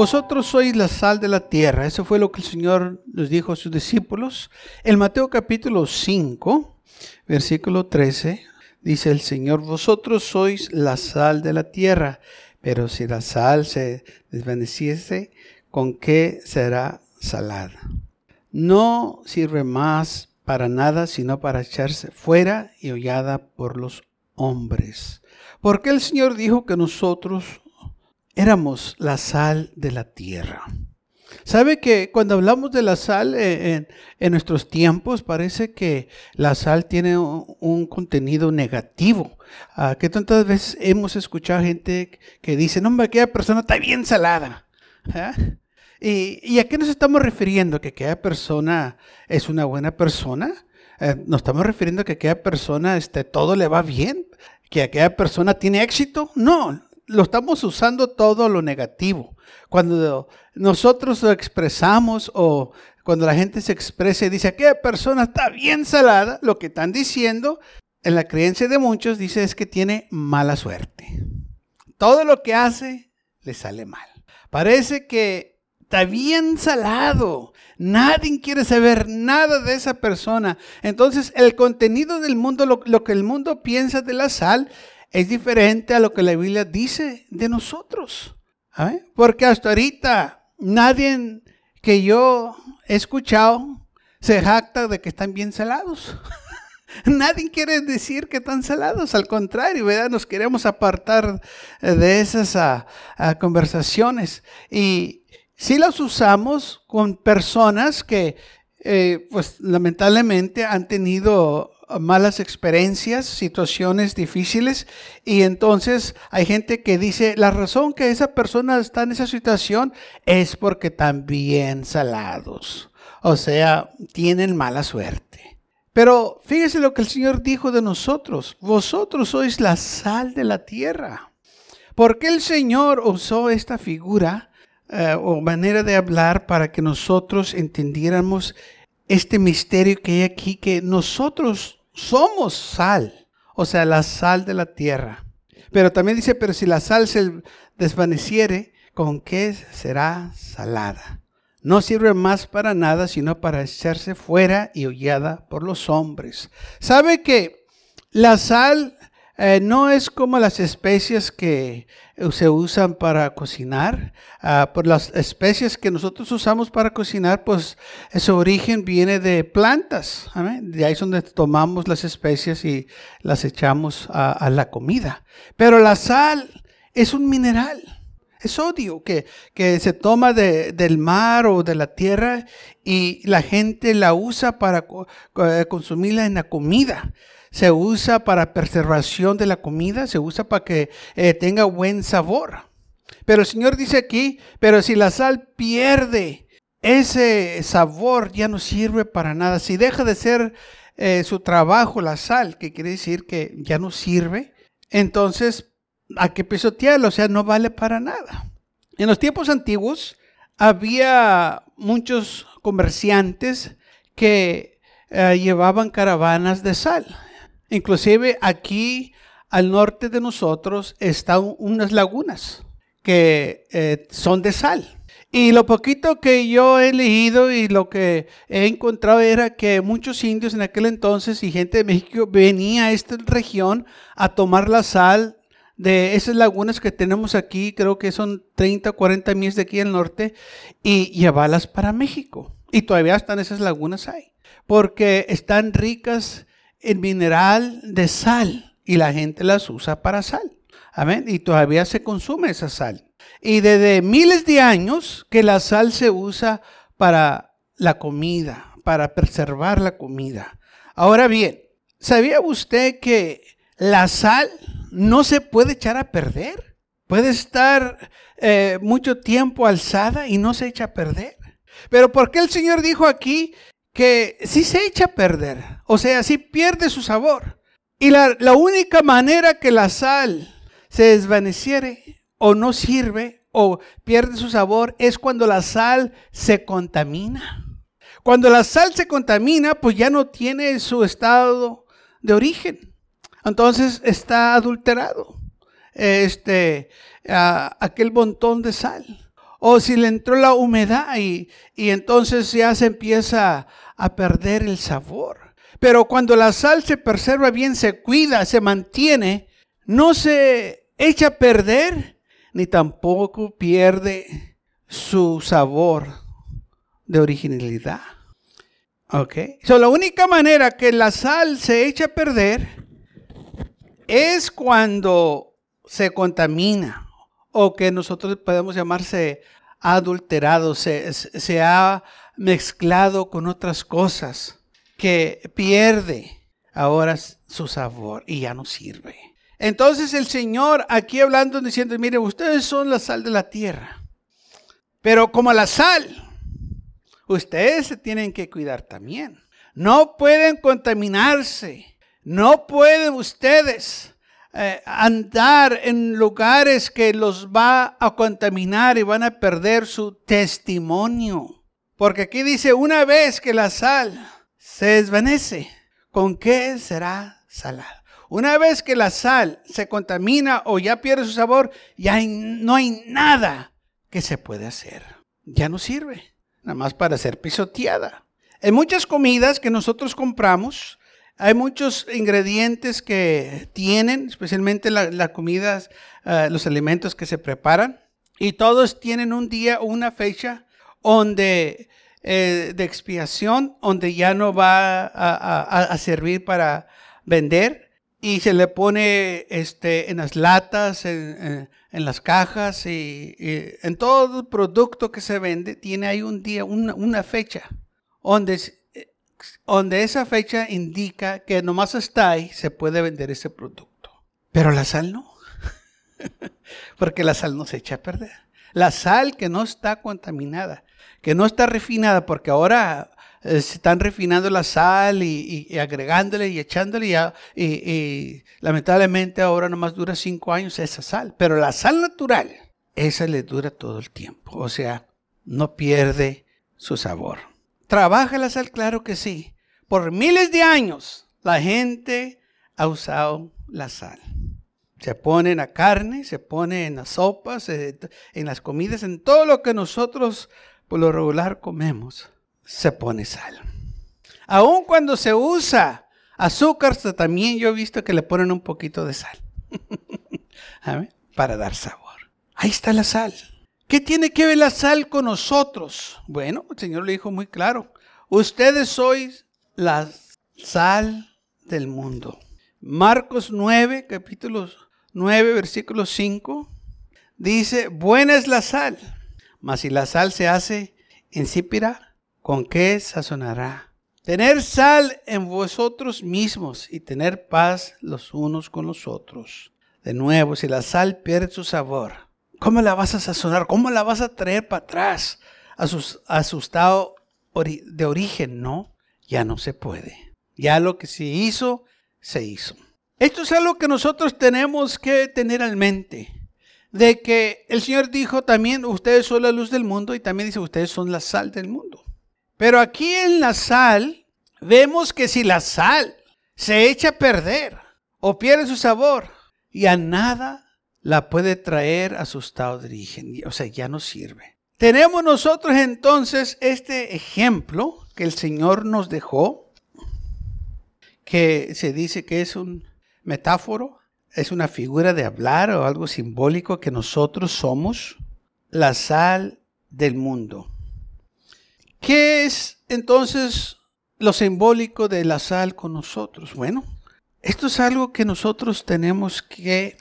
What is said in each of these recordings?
Vosotros sois la sal de la tierra. Eso fue lo que el Señor les dijo a sus discípulos. En Mateo capítulo 5, versículo 13, dice el Señor, vosotros sois la sal de la tierra, pero si la sal se desvaneciese, ¿con qué será salada? No sirve más para nada, sino para echarse fuera y hollada por los hombres. Porque el Señor dijo que nosotros éramos la sal de la tierra. ¿Sabe que cuando hablamos de la sal eh, en, nuestros tiempos parece que la sal tiene un, contenido negativo? Ah, que tantas veces hemos escuchado gente que dice, no, hombre, aquella persona está bien salada. ¿Ah? ¿Y, a qué nos estamos refiriendo? ¿Que aquella persona es una buena persona? Eh, ¿Nos estamos refiriendo a que aquella persona este, todo le va bien? ¿Que aquella persona tiene éxito? No, lo estamos usando todo lo negativo. Cuando nosotros lo expresamos o cuando la gente se expresa y dice, aquella persona está bien salada, lo que están diciendo en la creencia de muchos dice es que tiene mala suerte. Todo lo que hace le sale mal. Parece que está bien salado. Nadie quiere saber nada de esa persona. Entonces el contenido del mundo, lo, lo que el mundo piensa de la sal, es diferente a lo que la Biblia dice de nosotros. Porque hasta ahorita nadie que yo he escuchado se jacta de que están bien salados. Nadie quiere decir que están salados, al contrario, ¿verdad? nos queremos apartar de esas ah, ah, conversaciones. Y si las usamos con personas que, eh, pues lamentablemente, han tenido malas experiencias, situaciones difíciles y entonces hay gente que dice, la razón que esa persona está en esa situación es porque están bien salados, o sea, tienen mala suerte. Pero fíjese lo que el Señor dijo de nosotros, vosotros sois la sal de la tierra. ¿Por qué el Señor usó esta figura eh, o manera de hablar para que nosotros entendiéramos este misterio que hay aquí, que nosotros somos sal, o sea, la sal de la tierra. Pero también dice, pero si la sal se desvaneciere, ¿con qué será salada? No sirve más para nada, sino para echarse fuera y hollada por los hombres. ¿Sabe que la sal eh, no es como las especies que se usan para cocinar. Ah, por las especies que nosotros usamos para cocinar, pues su origen viene de plantas. De ahí es donde tomamos las especies y las echamos a, la comida. Pero la sal es un mineral. Es odio que, que se toma del mar o de la tierra y la gente la usa para consumirla en la comida se usa para preservación de la comida, se usa para que eh, tenga buen sabor. Pero el Señor dice aquí, pero si la sal pierde ese sabor, ya no sirve para nada. Si deja de ser eh, su trabajo la sal, que quiere decir que ya no sirve, entonces hay que pisotearlo, o sea, no vale para nada. En los tiempos antiguos había muchos comerciantes que eh, llevaban caravanas de sal. Inclusive aquí al norte de nosotros están unas lagunas que eh, son de sal. Y lo poquito que yo he leído y lo que he encontrado era que muchos indios en aquel entonces y gente de México venía a esta región a tomar la sal de esas lagunas que tenemos aquí, creo que son 30 o 40 millas de aquí al norte, y llevarlas para México. Y todavía están esas lagunas ahí, porque están ricas el mineral de sal y la gente las usa para sal. Amén. Y todavía se consume esa sal. Y desde miles de años que la sal se usa para la comida, para preservar la comida. Ahora bien, ¿sabía usted que la sal no se puede echar a perder? Puede estar eh, mucho tiempo alzada y no se echa a perder. Pero ¿por qué el Señor dijo aquí que sí se echa a perder, o sea, sí pierde su sabor. Y la, la única manera que la sal se desvaneciere o no sirve o pierde su sabor es cuando la sal se contamina. Cuando la sal se contamina, pues ya no tiene su estado de origen. Entonces está adulterado. Este, aquel montón de sal. O si le entró la humedad y, y entonces ya se empieza a perder el sabor. Pero cuando la sal se preserva bien, se cuida, se mantiene, no se echa a perder ni tampoco pierde su sabor de originalidad. Ok. So, la única manera que la sal se echa a perder es cuando se contamina o que nosotros podemos llamarse adulterado, se, se ha mezclado con otras cosas que pierde ahora su sabor y ya no sirve. Entonces el Señor aquí hablando diciendo, mire, ustedes son la sal de la tierra, pero como la sal, ustedes se tienen que cuidar también. No pueden contaminarse no pueden ustedes eh, andar en lugares que los va a contaminar y van a perder su testimonio. Porque aquí dice, una vez que la sal se desvanece, ¿con qué será salada? Una vez que la sal se contamina o ya pierde su sabor, ya no hay nada que se puede hacer. Ya no sirve, nada más para ser pisoteada. En muchas comidas que nosotros compramos, hay muchos ingredientes que tienen, especialmente las la comidas, ah, los alimentos que se preparan, y todos tienen un día una fecha donde, eh, de expiación, donde ya no va a, servir para vender y se le pone este, en las latas, en, las cajas y, en todo producto que se vende, tiene ahí un día, una, una fecha, donde donde esa fecha indica que nomás está ahí, se puede vender ese producto. Pero la sal no. Porque la sal no se echa a perder. La sal que no está contaminada, que no está refinada, porque ahora eh, se están refinando la sal y, agregándole y echándole y, y, lamentablemente ahora nomás dura cinco años esa sal. Pero la sal natural, esa le dura todo el tiempo. O sea, no pierde su sabor. ¿Trabaja la sal? Claro que sí. Por miles de años la gente ha usado la sal. Se pone en la carne, se pone en las sopas, en las comidas, en todo lo que nosotros por lo regular comemos, se pone sal. Aun cuando se usa azúcar, también yo he visto que le ponen un poquito de sal para dar sabor. Ahí está la sal. ¿Qué tiene que ver la sal con nosotros? Bueno, el Señor le dijo muy claro, ustedes sois la sal del mundo. Marcos 9, capítulo 9, versículo 5, dice, buena es la sal, mas si la sal se hace insípida, ¿con qué sazonará? Tener sal en vosotros mismos y tener paz los unos con los otros. De nuevo, si la sal pierde su sabor, ¿Cómo la vas a sazonar? ¿Cómo la vas a traer para atrás a su, estado de origen? No, ya no se puede. Ya lo que se hizo, se hizo. Esto es algo que nosotros tenemos que tener en mente. De que el Señor dijo también, ustedes son la luz del mundo y también dice, ustedes son la sal del mundo. Pero aquí en la sal, vemos que si la sal se echa a perder o pierde su sabor, ya nada la puede traer a su estado de origen. O sea, ya no sirve. Tenemos nosotros entonces este ejemplo que el Señor nos dejó, que se dice que es un metáforo, es una figura de hablar o algo simbólico que nosotros somos la sal del mundo. ¿Qué es entonces lo simbólico de la sal con nosotros? Bueno, esto es algo que nosotros tenemos que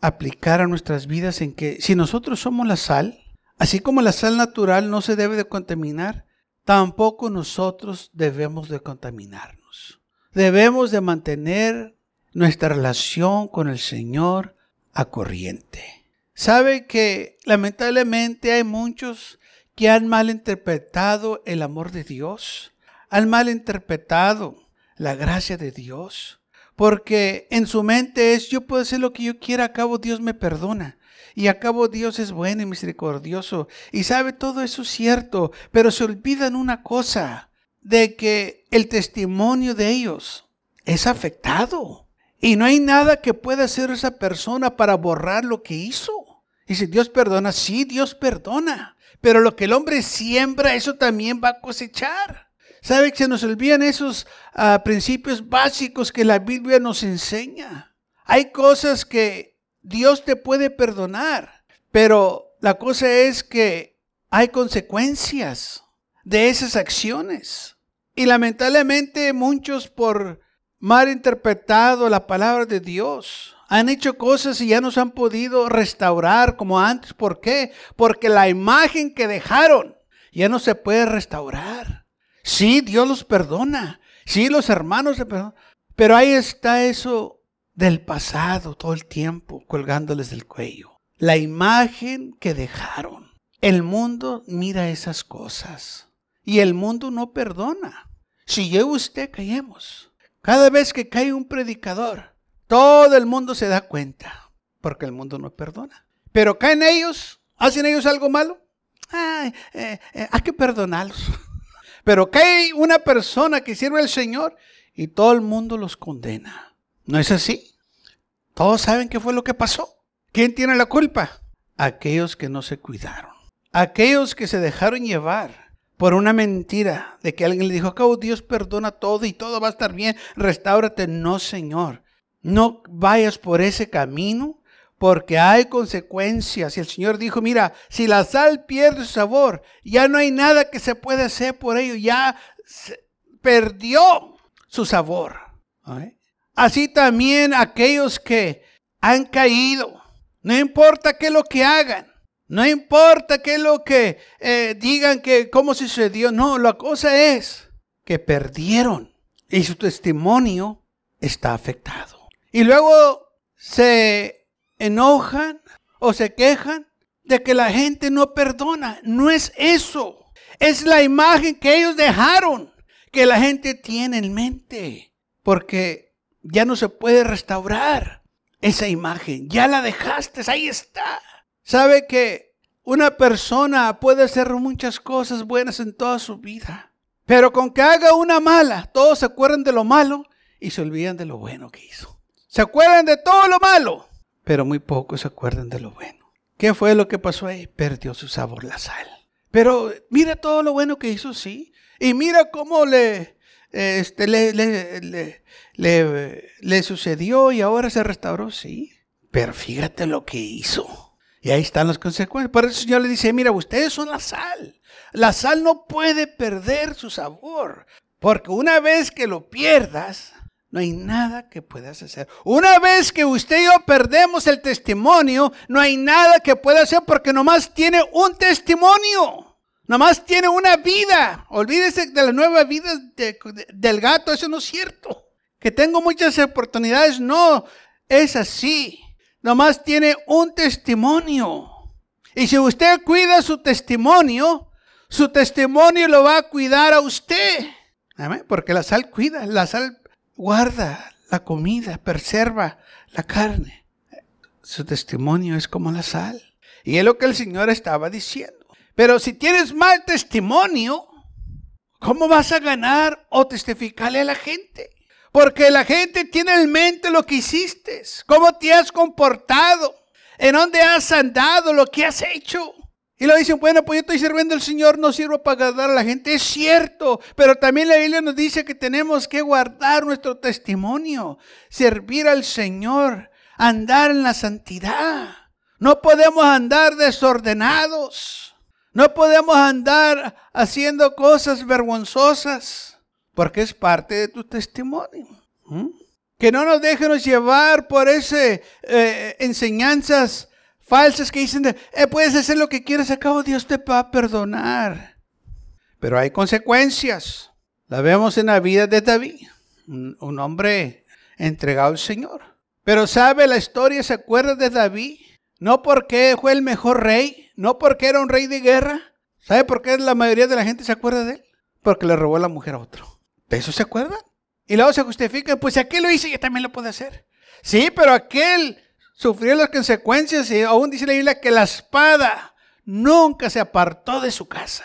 aplicar a nuestras vidas en que si nosotros somos la sal, así como la sal natural no se debe de contaminar, tampoco nosotros debemos de contaminarnos. Debemos de mantener nuestra relación con el Señor a corriente. Sabe que lamentablemente hay muchos que han malinterpretado el amor de Dios han malinterpretado la gracia de Dios. Porque en su mente es, yo puedo hacer lo que yo quiera, a cabo Dios me perdona. Y a cabo Dios es bueno y misericordioso. Y sabe, todo eso es cierto, pero se olvidan una cosa, de que el testimonio de ellos es afectado. Y no hay nada que pueda hacer esa persona para borrar lo que hizo. Y si Dios perdona, sí, Dios perdona. Pero lo que el hombre siembra, eso también va a cosechar. ¿Sabe que se nos olvidan esos ah, principios básicos que la Biblia nos enseña? Hay cosas que Dios te puede perdonar, pero la cosa es que hay consecuencias de esas acciones. Y lamentablemente muchos por mal interpretado la palabra de Dios, han hecho cosas y ya no se han podido restaurar como antes. ¿Por qué? Porque la imagen que dejaron ya no se puede restaurar. Sí, Dios los perdona. Sí, los hermanos se perdonan. Pero ahí está eso del pasado todo el tiempo colgándoles del cuello. La imagen que dejaron. El mundo mira esas cosas. Y el mundo no perdona. Si yo y usted caemos. Cada vez que cae un predicador, todo el mundo se da cuenta, porque el mundo no perdona. Pero caen ellos, hacen ellos algo malo, eh, eh, hay que perdonarlos. Pero cae una persona que sirve al Señor y todo el mundo los condena. ¿No es así? Todos saben qué fue lo que pasó. ¿Quién tiene la culpa? Aquellos que no se cuidaron. Aquellos que se dejaron llevar por una mentira de que alguien le dijo, acabo Dios perdona todo y todo va a estar bien, restáurate. No, Señor. No vayas por ese camino porque hay consecuencias. Y el Señor dijo, mira, si la sal pierde su sabor, ya no hay nada que se pueda hacer por ello, ya perdió su sabor. Así también aquellos que han caído, no importa qué es lo que hagan, no importa qué es lo que eh, digan que cómo sucedió, no, la cosa es que perdieron y su testimonio está afectado. Y luego se enojan o se quejan de que la gente no perdona. No es eso. Es la imagen que ellos dejaron, que la gente tiene en mente. Porque ya no se puede restaurar esa imagen. Ya la dejaste, ahí está. ¿Sabe que una persona puede hacer muchas cosas buenas en toda su vida? Pero con que haga una mala, todos se acuerdan de lo malo y se olvidan de lo bueno que hizo. Se acuerdan de todo lo malo, pero muy pocos se acuerdan de lo bueno. ¿Qué fue lo que pasó ahí? Perdió su sabor la sal. Pero mira todo lo bueno que hizo, sí. Y mira cómo le, este, le, le, le, sucedió y ahora se restauró, sí. Pero fíjate lo que hizo. Y ahí están las consecuencias. Por eso el Señor le dice, mira, ustedes son la sal. La sal no puede perder su sabor. Porque una vez que lo pierdas, no hay nada que puedas hacer. Una vez que usted y yo perdemos el testimonio, no hay nada que pueda hacer porque nomás tiene un testimonio. Nomás tiene una vida. Olvídese de la nueva vida del gato, eso no es cierto. Que tengo muchas oportunidades, no, es así. Nomás tiene un testimonio. Y si usted cuida su testimonio, su testimonio lo va a cuidar a usted. Porque la sal cuida, la sal guarda la comida, preserva la carne. Su testimonio es como la sal. Y es lo que el Señor estaba diciendo. Pero si tienes mal testimonio, ¿cómo vas a ganar o testificarle a la gente? Porque la gente tiene en mente lo que hiciste, cómo te has comportado, en dónde has andado, lo que has hecho. Y lo dicen, bueno, pues yo estoy sirviendo al Señor, no sirvo para agradar a la gente. Es cierto, pero también la Biblia nos dice que tenemos que guardar nuestro testimonio, servir al Señor, andar en la santidad. No podemos andar desordenados. No podemos andar haciendo cosas vergonzosas, porque es parte de tu testimonio. Que no nos dejemos llevar por esas eh, enseñanzas falsas que dicen, eh, puedes hacer lo que quieras, acabo Dios te va a perdonar. Pero hay consecuencias. La vemos en la vida de David, un, hombre entregado al Señor. Pero sabe, la historia se acuerda de David, no porque fue el mejor rey, no porque era un rey de guerra. ¿Sabe por qué la mayoría de la gente se acuerda de él? porque le robó la mujer a otro. ¿De eso se acuerdan? Y luego se justifica, pues aquel lo hizo, yo también lo puedo hacer. Sí, pero aquel sufrió las consecuencias y aún dice la Biblia que la espada nunca se apartó de su casa.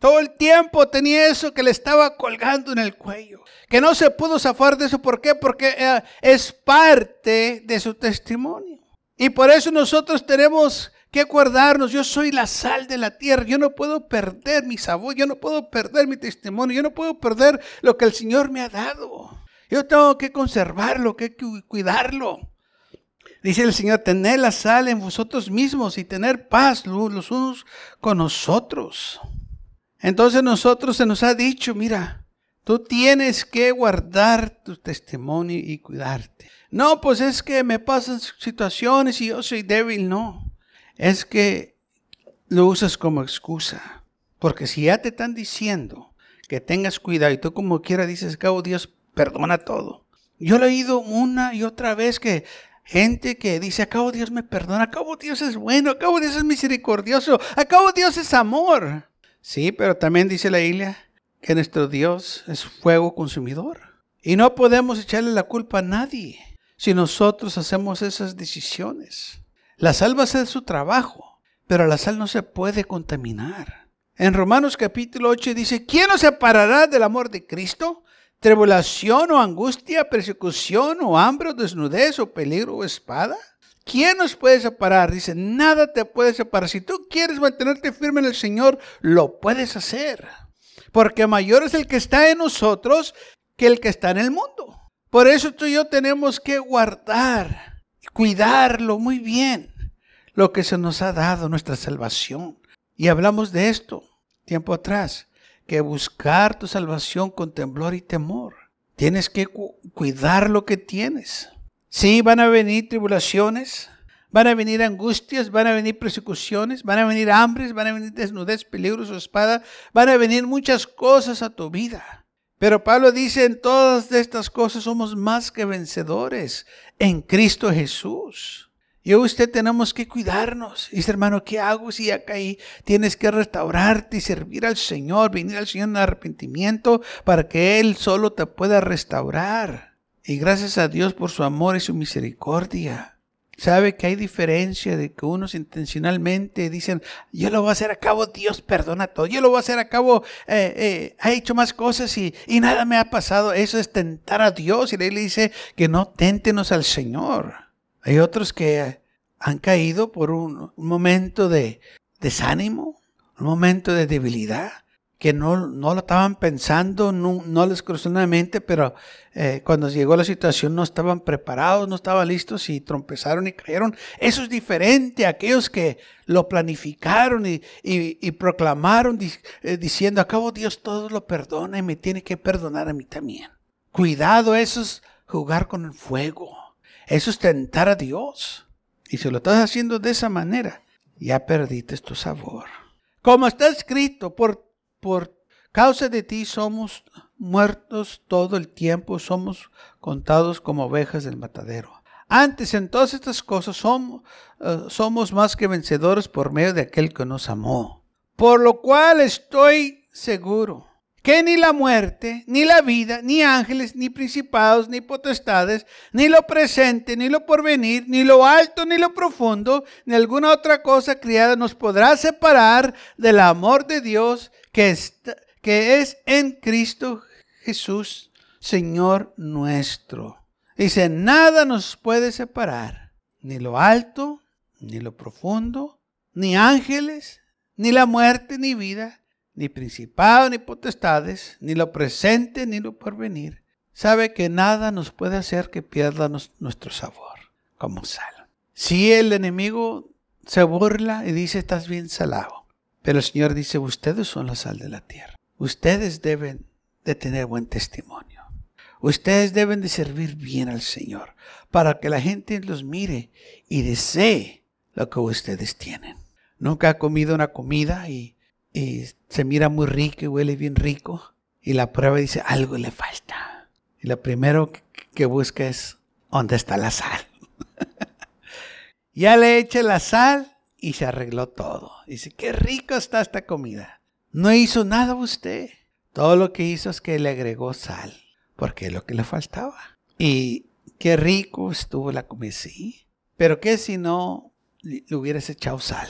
Todo el tiempo tenía eso que le estaba colgando en el cuello. Que no se pudo zafar de eso. ¿Por qué? Porque eh, es parte de su testimonio. Y por eso nosotros tenemos que acordarnos, yo soy la sal de la tierra, yo no puedo perder mi sabor, yo no puedo perder mi testimonio, yo no puedo perder lo que el Señor me ha dado. Yo tengo que conservarlo, que cuidarlo. Dice el Señor, tener la sal en vosotros mismos y tener paz los unos con nosotros. Entonces nosotros se nos ha dicho, mira, tú tienes que guardar tu testimonio y cuidarte. No, pues es que me pasan situaciones y yo soy débil, no es que lo usas como excusa. Porque si ya te están diciendo que tengas cuidado y tú como quiera dices, cabo Dios perdona todo. Yo lo he oído una y otra vez que gente que dice, acabo Dios me perdona, acabo Dios es bueno, acabo Dios es misericordioso, acabo Dios es amor. Sí, pero también dice la Biblia que nuestro Dios es fuego consumidor. Y no podemos echarle la culpa a nadie si nosotros hacemos esas decisiones. La sal va a hacer su trabajo, pero la sal no se puede contaminar. En Romanos capítulo 8 dice, ¿quién nos separará del amor de Cristo? ¿Tribulación o angustia, persecución o hambre o desnudez o peligro o espada? ¿Quién nos puede separar? Dice, nada te puede separar. Si tú quieres mantenerte firme en el Señor, lo puedes hacer. Porque mayor es el que está en nosotros que el que está en el mundo. Por eso tú y yo tenemos que guardar cuidarlo muy bien, lo que se nos ha dado, nuestra salvación. Y hablamos de esto tiempo atrás, que buscar tu salvación con temblor y temor. Tienes que cuidar lo que tienes. Sí, van a venir tribulaciones, van a venir angustias, van a venir persecuciones, van a venir hambres, van a venir desnudez, peligros o espada, van a venir muchas cosas a tu vida. Pero Pablo dice, en todas estas cosas somos más que vencedores en Cristo Jesús. Y usted tenemos que cuidarnos. Dice, hermano, ¿qué hago si ya caí? Tienes que restaurarte y servir al Señor, venir al Señor en arrepentimiento para que Él solo te pueda restaurar. Y gracias a Dios por su amor y su misericordia. Sabe que hay diferencia de que unos intencionalmente dicen, yo lo voy a hacer a cabo, Dios perdona todo, yo lo voy a hacer a cabo, eh, eh, ha hecho más cosas y, y, nada me ha pasado. Eso es tentar a Dios y le dice que no téntenos al Señor. Hay otros que han caído por un, momento de desánimo, un momento de debilidad que no, no lo estaban pensando, no, no les cruzó la mente, pero eh, cuando llegó la situación no estaban preparados, no estaban listos y trompezaron y cayeron. Eso es diferente a aquellos que lo planificaron y, y, proclamaron eh, diciendo, acabo Dios todo lo perdona y me tiene que perdonar a mí también. Cuidado, eso es jugar con el fuego, es tentar a Dios. Y si lo estás haciendo de esa manera, ya perdiste tu sabor. Como está escrito, por por causa de ti somos muertos todo el tiempo, somos contados como ovejas del matadero. Antes en todas estas cosas somos, eh, somos más que vencedores por medio de aquel que nos amó. Por lo cual estoy seguro que ni la muerte, ni la vida, ni ángeles, ni principados, ni potestades, ni lo presente, ni lo porvenir, ni lo alto, ni lo profundo, ni alguna otra cosa criada nos podrá separar del amor de Dios que, que es en Cristo Jesús, Señor nuestro. Dice, nada nos puede separar, ni lo alto, ni lo profundo, ni ángeles, ni la muerte, ni vida, ni principado, ni potestades, ni lo presente, ni lo porvenir. Sabe que nada nos puede hacer que pierda nuestro sabor como sal. Si el enemigo se burla y dice, estás bien salado, pero el Señor dice, ustedes son la sal de la tierra. Ustedes deben de tener buen testimonio. Ustedes deben de servir bien al Señor para que la gente los mire y desee lo que ustedes tienen. Nunca ha comido una comida y, se mira muy rico y huele bien rico y la prueba dice algo le falta. Y lo primero que busca es dónde está la sal. ya le eche la sal y se arregló todo. Dice, qué rico está esta comida. No hizo nada usted. Todo lo que hizo es que le agregó sal, porque es lo que le faltaba. Y qué rico estuvo la comida, sí. Pero qué si no le hubieras echado sal.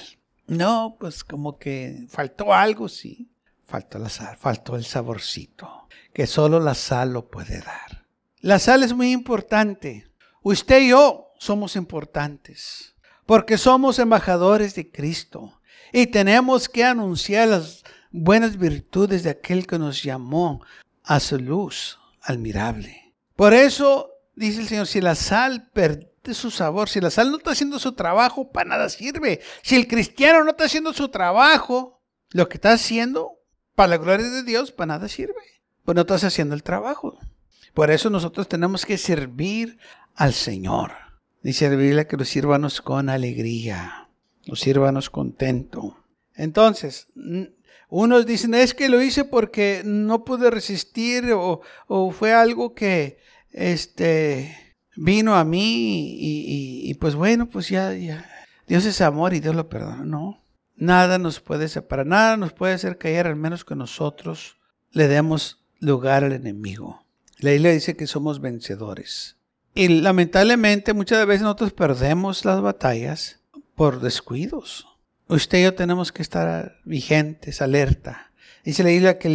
No, pues como que faltó algo, sí. Faltó la sal, faltó el saborcito, que solo la sal lo puede dar. La sal es muy importante. Usted y yo somos importantes, porque somos embajadores de Cristo y tenemos que anunciar las buenas virtudes de aquel que nos llamó a su luz admirable. Por eso, dice el Señor, si la sal su sabor, si la sal no está haciendo su trabajo, para nada sirve. Si el cristiano no está haciendo su trabajo, lo que está haciendo, para la gloria de Dios, para nada sirve. Pues no estás haciendo el trabajo. Por eso nosotros tenemos que servir al Señor. La Biblia que los sírvanos con alegría, los sírvanos contento. Entonces, unos dicen, es que lo hice porque no pude resistir o, fue algo que este, vino a mí y, pues bueno, pues ya, Dios es amor y Dios lo perdona. No, nada nos puede separar, nada nos puede hacer caer al menos que nosotros le demos lugar al enemigo. La Biblia dice que somos vencedores. Y lamentablemente muchas veces nosotros perdemos las batallas por descuidos. Usted y yo tenemos que estar vigentes, alerta. Dice la Biblia que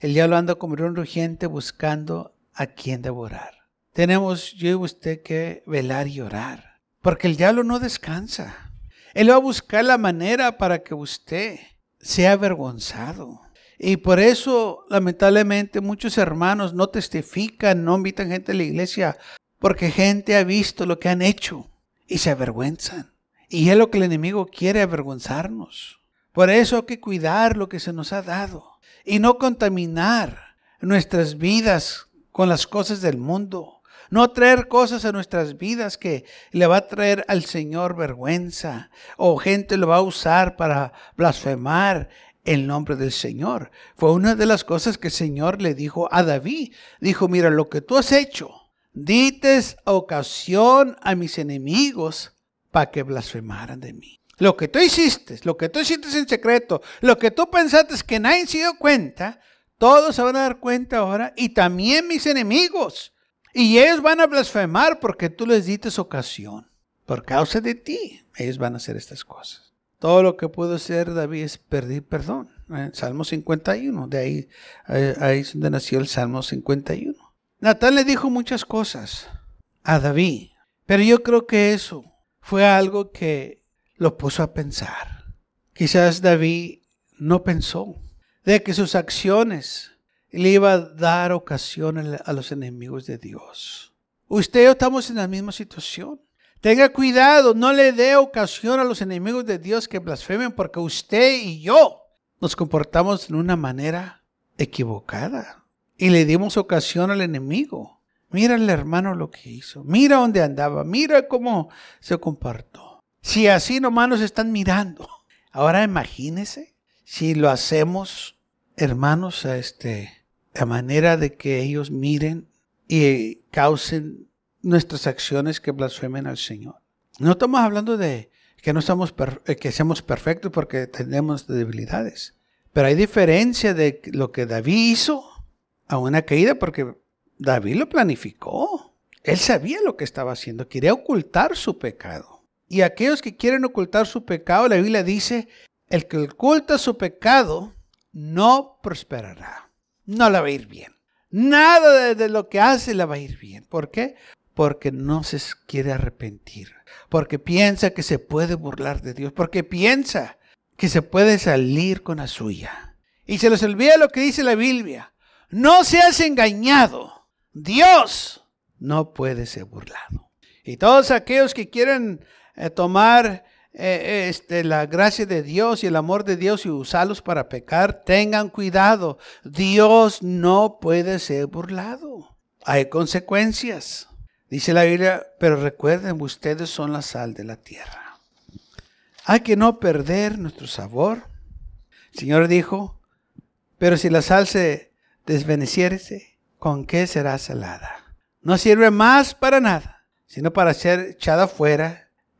el, diablo anda como un rugiente buscando a quien devorar. Tenemos yo y usted que velar y orar. Porque el diablo no descansa. Él va a buscar la manera para que usted sea avergonzado. Y por eso, lamentablemente, muchos hermanos no testifican, no invitan gente a la iglesia, porque gente ha visto lo que han hecho y se avergüenzan. Y es lo que el enemigo quiere, avergonzarnos. Por eso hay que cuidar lo que se nos ha dado y no contaminar nuestras vidas con las cosas del mundo. No traer cosas a nuestras vidas que le va a traer al Señor vergüenza o gente lo va a usar para blasfemar el nombre del Señor. Fue una de las cosas que el Señor le dijo a David. Dijo, mira, lo que tú has hecho, dites ocasión a mis enemigos para que blasfemaran de mí. Lo que tú hiciste, lo que tú hiciste en secreto, lo que tú pensaste que nadie se dio cuenta, todos se van a dar cuenta ahora y también mis enemigos. Y ellos van a blasfemar porque tú les dices ocasión. Por causa de ti, ellos van a hacer estas cosas. Todo lo que pudo hacer David es pedir perdón. ¿eh? Salmo 51, de ahí, ahí es donde nació el Salmo 51. Natán le dijo muchas cosas a David, pero yo creo que eso fue algo que lo puso a pensar. Quizás David no pensó de que sus acciones le iba a dar ocasión a los enemigos de Dios. Usted y yo estamos en la misma situación. Tenga cuidado, no le dé ocasión a los enemigos de Dios que blasfemen porque usted y yo nos comportamos de una manera equivocada y le dimos ocasión al enemigo. Mira el hermano lo que hizo, mira dónde andaba, mira cómo se comportó. Si así nomás nos están mirando. Ahora imagínese si lo hacemos, hermanos, a este, a manera de que ellos miren y causen nuestras acciones que blasfemen al Señor. No estamos hablando de que no eh, que seamos perfectos porque tenemos debilidades. Pero hay diferencia de lo que David hizo a una caída porque David lo planificó. Él sabía lo que estaba haciendo, quería ocultar su pecado. Y aquellos que quieren ocultar su pecado, la Biblia dice, el que oculta su pecado no prosperará. No le va a ir bien. Nada de, lo que hace le va a ir bien. ¿Por qué? porque no se quiere arrepentir, porque piensa que se puede burlar de Dios, porque piensa que se puede salir con la suya. Y se les olvida lo que dice la Biblia. No seas engañado. Dios no puede ser burlado. Y todos aquellos que quieren eh, tomar eh, este, la gracia de Dios y el amor de Dios y usarlos para pecar, tengan cuidado. Dios no puede ser burlado. Hay consecuencias. Dice la Biblia, pero recuerden, ustedes son la sal de la tierra. Hay que no perder nuestro sabor. El Señor dijo, pero si la sal se desvaneciere, ¿con qué será salada? No sirve más para nada, sino para ser echada fuera